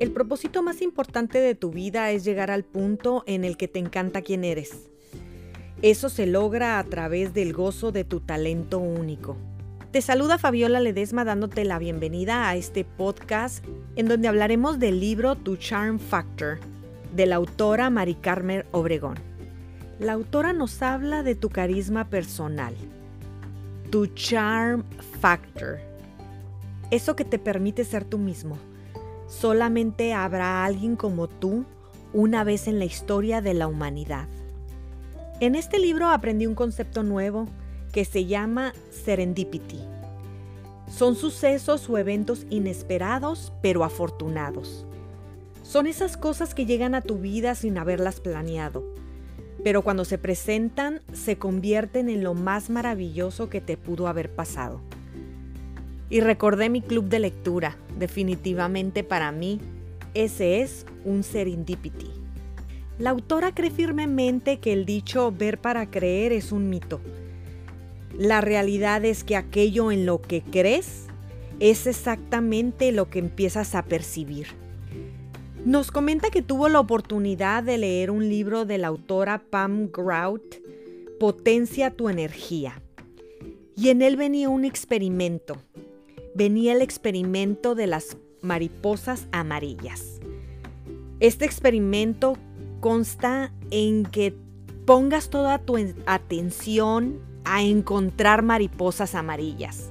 El propósito más importante de tu vida es llegar al punto en el que te encanta quién eres. Eso se logra a través del gozo de tu talento único. Te saluda Fabiola Ledesma dándote la bienvenida a este podcast en donde hablaremos del libro Tu Charm Factor de la autora Mari Carmen Obregón. La autora nos habla de tu carisma personal, tu charm factor, eso que te permite ser tú mismo Solamente habrá alguien como tú una vez en la historia de la humanidad. En este libro aprendí un concepto nuevo que se llama serendipity. Son sucesos o eventos inesperados pero afortunados. Son esas cosas que llegan a tu vida sin haberlas planeado, pero cuando se presentan se convierten en lo más maravilloso que te pudo haber pasado. Y recordé mi club de lectura. Definitivamente para mí, ese es un serendipity. La autora cree firmemente que el dicho ver para creer es un mito. La realidad es que aquello en lo que crees es exactamente lo que empiezas a percibir. Nos comenta que tuvo la oportunidad de leer un libro de la autora Pam Grout, Potencia tu energía. Y en él venía un experimento venía el experimento de las mariposas amarillas. Este experimento consta en que pongas toda tu atención a encontrar mariposas amarillas.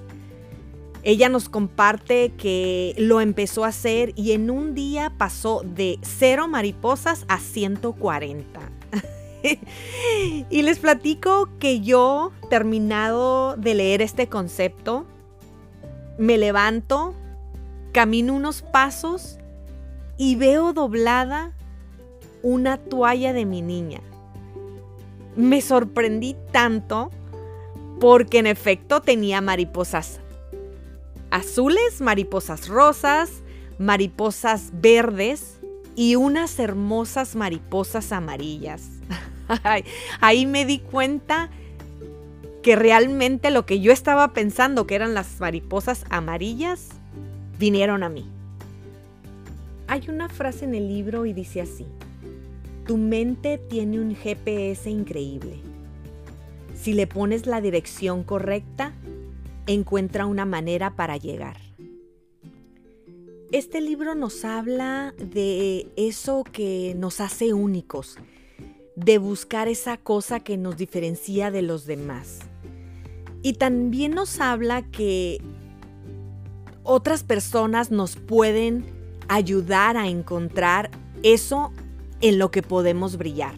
Ella nos comparte que lo empezó a hacer y en un día pasó de cero mariposas a 140. y les platico que yo, terminado de leer este concepto, me levanto, camino unos pasos y veo doblada una toalla de mi niña. Me sorprendí tanto porque en efecto tenía mariposas azules, mariposas rosas, mariposas verdes y unas hermosas mariposas amarillas. Ahí me di cuenta que realmente lo que yo estaba pensando que eran las mariposas amarillas vinieron a mí. Hay una frase en el libro y dice así, tu mente tiene un GPS increíble. Si le pones la dirección correcta, encuentra una manera para llegar. Este libro nos habla de eso que nos hace únicos, de buscar esa cosa que nos diferencia de los demás. Y también nos habla que otras personas nos pueden ayudar a encontrar eso en lo que podemos brillar.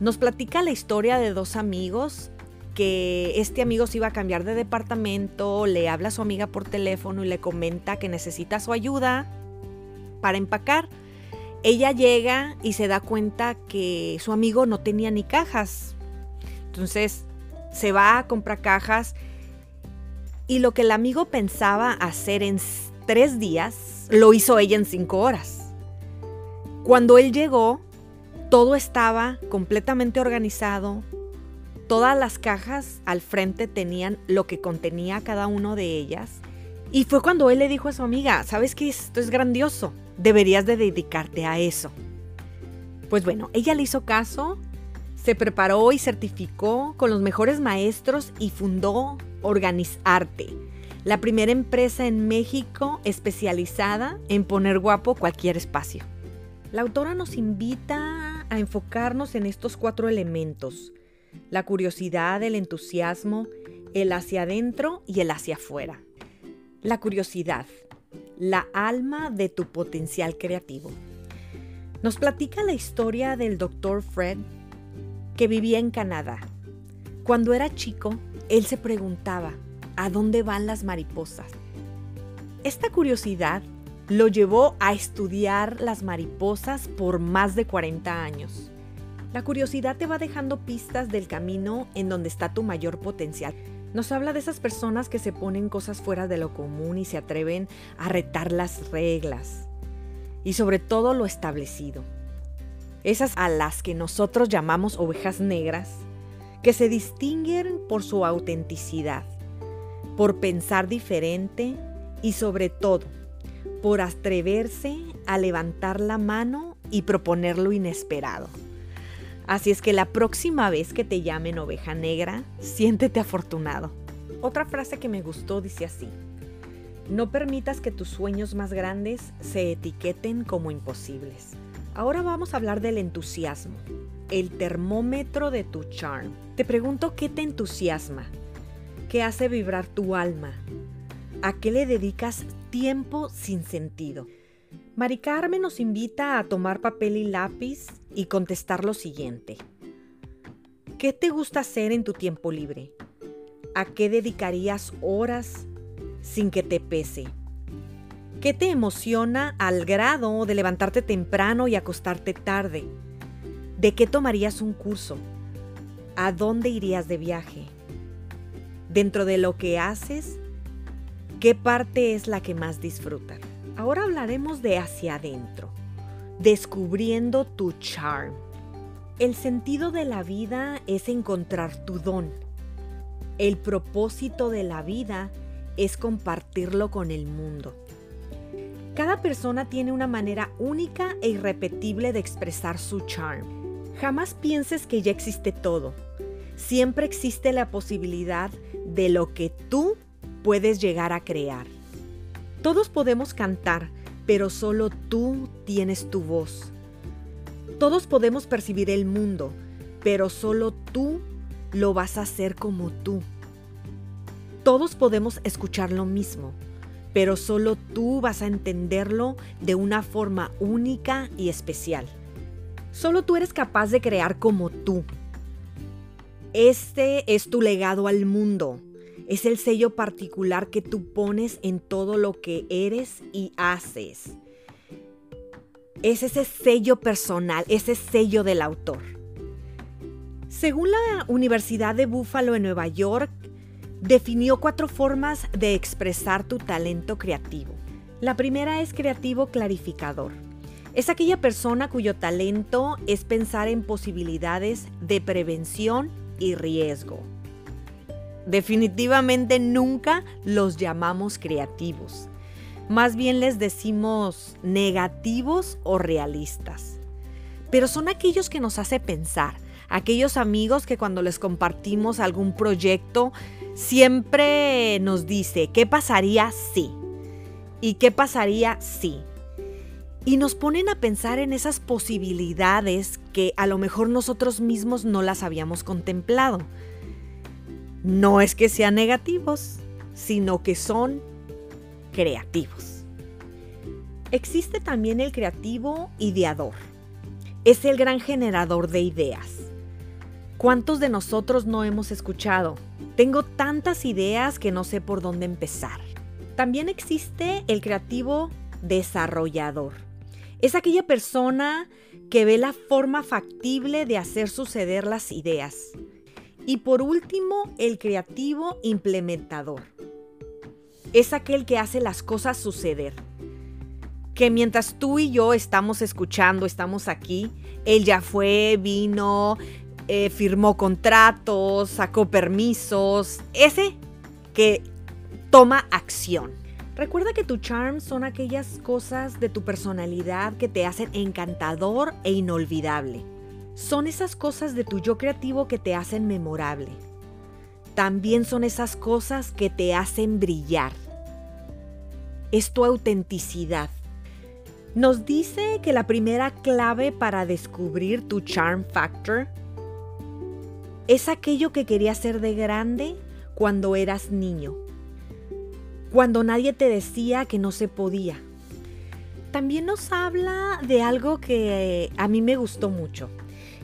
Nos platica la historia de dos amigos que este amigo se iba a cambiar de departamento, le habla a su amiga por teléfono y le comenta que necesita su ayuda para empacar. Ella llega y se da cuenta que su amigo no tenía ni cajas. Entonces se va a comprar cajas y lo que el amigo pensaba hacer en tres días, lo hizo ella en cinco horas. Cuando él llegó, todo estaba completamente organizado. Todas las cajas al frente tenían lo que contenía cada uno de ellas. Y fue cuando él le dijo a su amiga, ¿sabes que esto es grandioso? Deberías de dedicarte a eso. Pues bueno, ella le hizo caso se preparó y certificó con los mejores maestros y fundó Organizarte, la primera empresa en México especializada en poner guapo cualquier espacio. La autora nos invita a enfocarnos en estos cuatro elementos, la curiosidad, el entusiasmo, el hacia adentro y el hacia afuera. La curiosidad, la alma de tu potencial creativo. Nos platica la historia del Dr. Fred que vivía en Canadá. Cuando era chico, él se preguntaba, ¿a dónde van las mariposas? Esta curiosidad lo llevó a estudiar las mariposas por más de 40 años. La curiosidad te va dejando pistas del camino en donde está tu mayor potencial. Nos habla de esas personas que se ponen cosas fuera de lo común y se atreven a retar las reglas y sobre todo lo establecido esas a las que nosotros llamamos ovejas negras, que se distinguen por su autenticidad, por pensar diferente y sobre todo por atreverse a levantar la mano y proponer lo inesperado. Así es que la próxima vez que te llamen oveja negra, siéntete afortunado. Otra frase que me gustó dice así, no permitas que tus sueños más grandes se etiqueten como imposibles. Ahora vamos a hablar del entusiasmo, el termómetro de tu charm. Te pregunto qué te entusiasma, qué hace vibrar tu alma, a qué le dedicas tiempo sin sentido. Mari Carmen nos invita a tomar papel y lápiz y contestar lo siguiente. ¿Qué te gusta hacer en tu tiempo libre? ¿A qué dedicarías horas sin que te pese? ¿Qué te emociona al grado de levantarte temprano y acostarte tarde? ¿De qué tomarías un curso? ¿A dónde irías de viaje? Dentro de lo que haces, ¿qué parte es la que más disfrutas? Ahora hablaremos de hacia adentro, descubriendo tu charm. El sentido de la vida es encontrar tu don. El propósito de la vida es compartirlo con el mundo. Cada persona tiene una manera única e irrepetible de expresar su charm. Jamás pienses que ya existe todo. Siempre existe la posibilidad de lo que tú puedes llegar a crear. Todos podemos cantar, pero solo tú tienes tu voz. Todos podemos percibir el mundo, pero solo tú lo vas a hacer como tú. Todos podemos escuchar lo mismo, pero solo tú vas a entenderlo de una forma única y especial. Solo tú eres capaz de crear como tú. Este es tu legado al mundo. Es el sello particular que tú pones en todo lo que eres y haces. Es ese sello personal, ese sello del autor. Según la Universidad de Buffalo en Nueva York, definió cuatro formas de expresar tu talento creativo. La primera es creativo clarificador. Es aquella persona cuyo talento es pensar en posibilidades de prevención y riesgo definitivamente nunca los llamamos creativos. Más bien les decimos negativos o realistas. Pero son aquellos que nos hace pensar, aquellos amigos que cuando les compartimos algún proyecto siempre nos dice, ¿qué pasaría si? ¿Y qué pasaría si? Y nos ponen a pensar en esas posibilidades que a lo mejor nosotros mismos no las habíamos contemplado. No es que sean negativos, sino que son creativos. Existe también el creativo ideador. Es el gran generador de ideas. ¿Cuántos de nosotros no hemos escuchado? Tengo tantas ideas que no sé por dónde empezar. También existe el creativo desarrollador. Es aquella persona que ve la forma factible de hacer suceder las ideas y por último, el creativo implementador. Es aquel que hace las cosas suceder. Que mientras tú y yo estamos escuchando, estamos aquí, él ya fue, vino, eh, firmó contratos, sacó permisos. Ese que toma acción. Recuerda que tu charm son aquellas cosas de tu personalidad que te hacen encantador e inolvidable. Son esas cosas de tu yo creativo que te hacen memorable. También son esas cosas que te hacen brillar. Es tu autenticidad. Nos dice que la primera clave para descubrir tu charm factor es aquello que querías ser de grande cuando eras niño, cuando nadie te decía que no se podía. También nos habla de algo que a mí me gustó mucho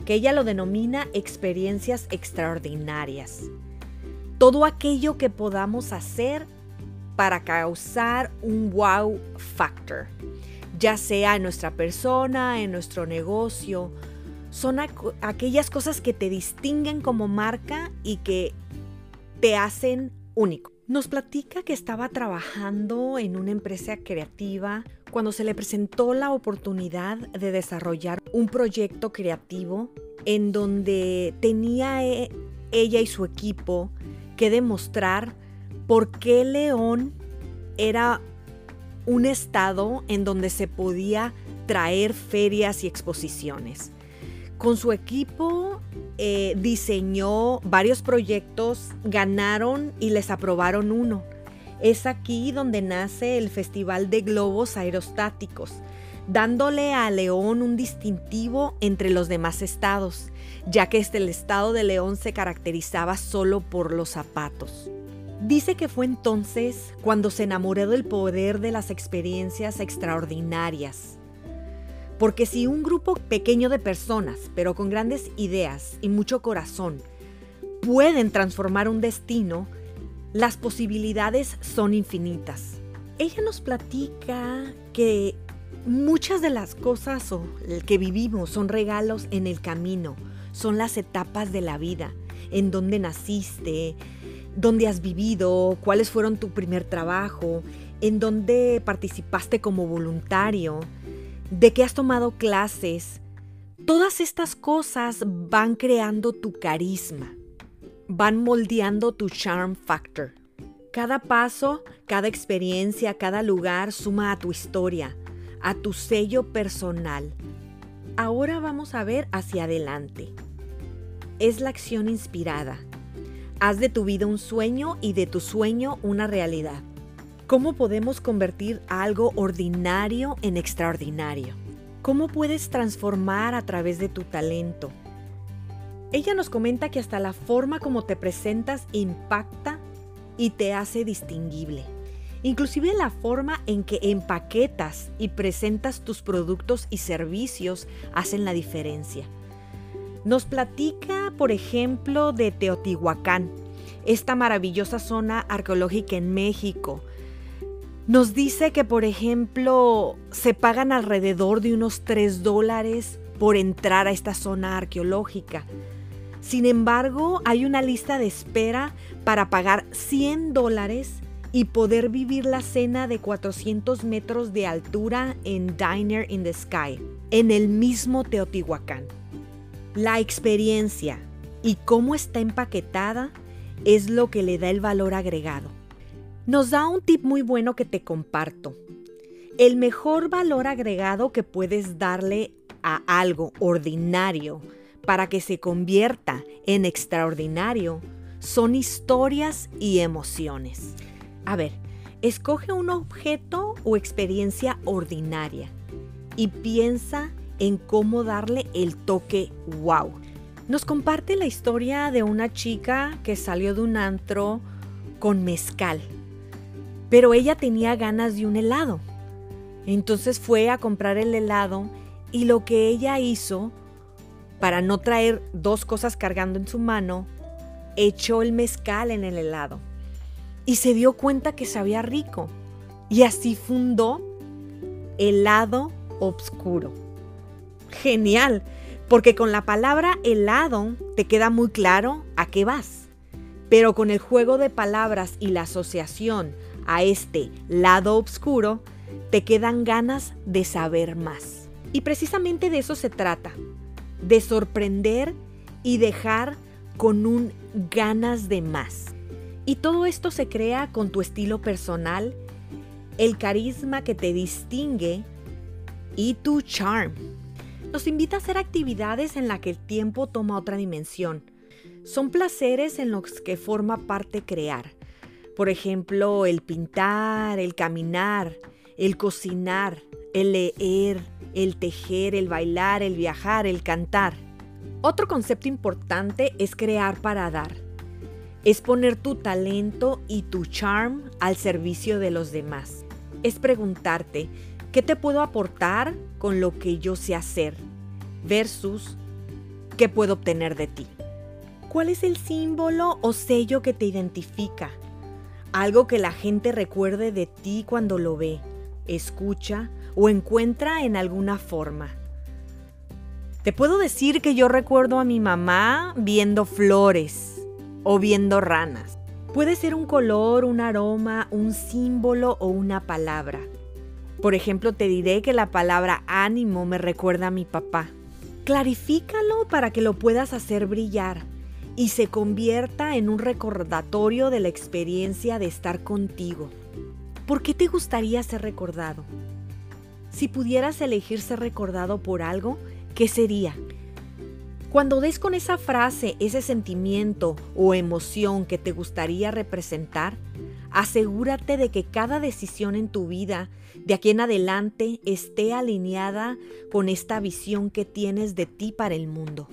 que ella lo denomina experiencias extraordinarias. Todo aquello que podamos hacer para causar un wow factor, ya sea en nuestra persona, en nuestro negocio, son aquellas cosas que te distinguen como marca y que te hacen único. Nos platica que estaba trabajando en una empresa creativa cuando se le presentó la oportunidad de desarrollar un proyecto creativo en donde tenía e, ella y su equipo que demostrar por qué León era un estado en donde se podía traer ferias y exposiciones. Con su equipo eh, diseñó varios proyectos, ganaron y les aprobaron uno. Es aquí donde nace el Festival de Globos Aerostáticos, dándole a León un distintivo entre los demás estados, ya que este, el estado de León se caracterizaba solo por los zapatos. Dice que fue entonces cuando se enamoró del poder de las experiencias extraordinarias. Porque si un grupo pequeño de personas, pero con grandes ideas y mucho corazón, pueden transformar un destino, las posibilidades son infinitas. Ella nos platica que muchas de las cosas que vivimos son regalos en el camino, son las etapas de la vida, en donde naciste, dónde has vivido, cuáles fueron tu primer trabajo, en dónde participaste como voluntario, de qué has tomado clases. Todas estas cosas van creando tu carisma, van moldeando tu charm factor. Cada paso, cada experiencia, cada lugar suma a tu historia, a tu sello personal. Ahora vamos a ver hacia adelante. Es la acción inspirada Haz de tu vida un sueño y de tu sueño una realidad. ¿Cómo podemos convertir algo ordinario en extraordinario? ¿Cómo puedes transformar a través de tu talento? Ella nos comenta que hasta la forma como te presentas impacta y te hace distinguible. Inclusive la forma en que empaquetas y presentas tus productos y servicios hacen la diferencia. Nos platica, por ejemplo, de Teotihuacán, esta maravillosa zona arqueológica en México. Nos dice que, por ejemplo, se pagan alrededor de unos 3 dólares por entrar a esta zona arqueológica. Sin embargo, hay una lista de espera para pagar 100 dólares y poder vivir la cena de 400 metros de altura en Diner in the Sky, en el mismo Teotihuacán. La experiencia y cómo está empaquetada es lo que le da el valor agregado. Nos da un tip muy bueno que te comparto. El mejor valor agregado que puedes darle a algo ordinario para que se convierta en extraordinario son historias y emociones. A ver, escoge un objeto o experiencia ordinaria y piensa en cómo darle el toque wow. Nos comparte la historia de una chica que salió de un antro con mezcal, pero ella tenía ganas de un helado. Entonces fue a comprar el helado y lo que ella hizo, para no traer dos cosas cargando en su mano, echó el mezcal en el helado y se dio cuenta que sabía rico. Y así fundó helado obscuro genial, porque con la palabra helado te queda muy claro a qué vas. Pero con el juego de palabras y la asociación a este lado oscuro, te quedan ganas de saber más. Y precisamente de eso se trata, de sorprender y dejar con un ganas de más. Y todo esto se crea con tu estilo personal, el carisma que te distingue y tu charm nos invita a hacer actividades en las que el tiempo toma otra dimensión. Son placeres en los que forma parte crear. Por ejemplo, el pintar, el caminar, el cocinar, el leer, el tejer, el bailar, el viajar, el cantar. Otro concepto importante es crear para dar. Es poner tu talento y tu charm al servicio de los demás. Es preguntarte, ¿qué te puedo aportar con lo que yo sé hacer? versus qué puedo obtener de ti. ¿Cuál es el símbolo o sello que te identifica? Algo que la gente recuerde de ti cuando lo ve, escucha o encuentra en alguna forma. Te puedo decir que yo recuerdo a mi mamá viendo flores o viendo ranas. Puede ser un color, un aroma, un símbolo o una palabra. Por ejemplo, te diré que la palabra ánimo me recuerda a mi papá. Clarifícalo para que lo puedas hacer brillar y se convierta en un recordatorio de la experiencia de estar contigo. ¿Por qué te gustaría ser recordado? Si pudieras elegir ser recordado por algo, ¿qué sería? Cuando des con esa frase, ese sentimiento o emoción que te gustaría representar, asegúrate de que cada decisión en tu vida de aquí en adelante esté alineada con esta visión que tienes de ti para el mundo.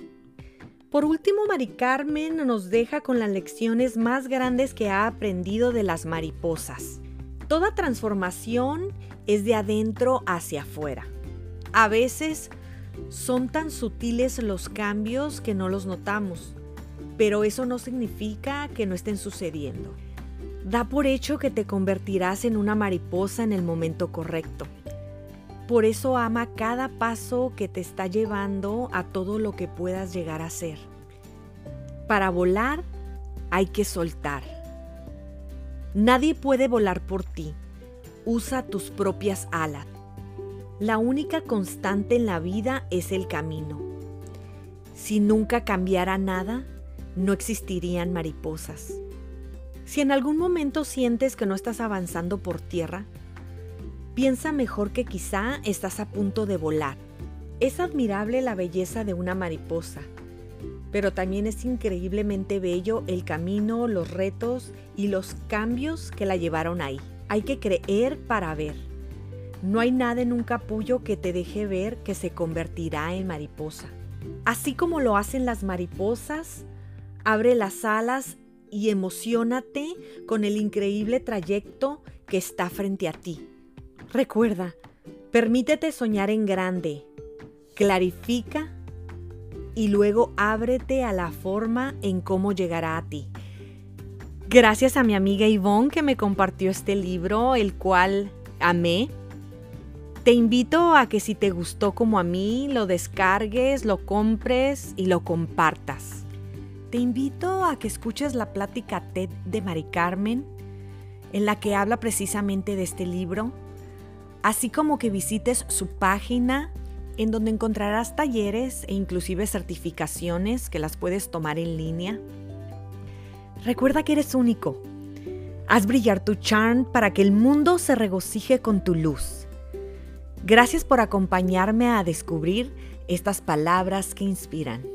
Por último, Mari Carmen nos deja con las lecciones más grandes que ha aprendido de las mariposas. Toda transformación es de adentro hacia afuera. A veces son tan sutiles los cambios que no los notamos, pero eso no significa que no estén sucediendo. Da por hecho que te convertirás en una mariposa en el momento correcto. Por eso ama cada paso que te está llevando a todo lo que puedas llegar a ser. Para volar hay que soltar. Nadie puede volar por ti. Usa tus propias alas. La única constante en la vida es el camino. Si nunca cambiara nada, no existirían mariposas. Si en algún momento sientes que no estás avanzando por tierra, Piensa mejor que quizá estás a punto de volar. Es admirable la belleza de una mariposa, pero también es increíblemente bello el camino, los retos y los cambios que la llevaron ahí. Hay que creer para ver. No hay nada en un capullo que te deje ver que se convertirá en mariposa. Así como lo hacen las mariposas, abre las alas y emocionate con el increíble trayecto que está frente a ti. Recuerda, permítete soñar en grande, clarifica y luego ábrete a la forma en cómo llegará a ti. Gracias a mi amiga Yvonne que me compartió este libro, el cual amé. Te invito a que si te gustó como a mí, lo descargues, lo compres y lo compartas. Te invito a que escuches la plática TED de Mari Carmen, en la que habla precisamente de este libro así como que visites su página en donde encontrarás talleres e inclusive certificaciones que las puedes tomar en línea. Recuerda que eres único. Haz brillar tu charm para que el mundo se regocije con tu luz. Gracias por acompañarme a descubrir estas palabras que inspiran.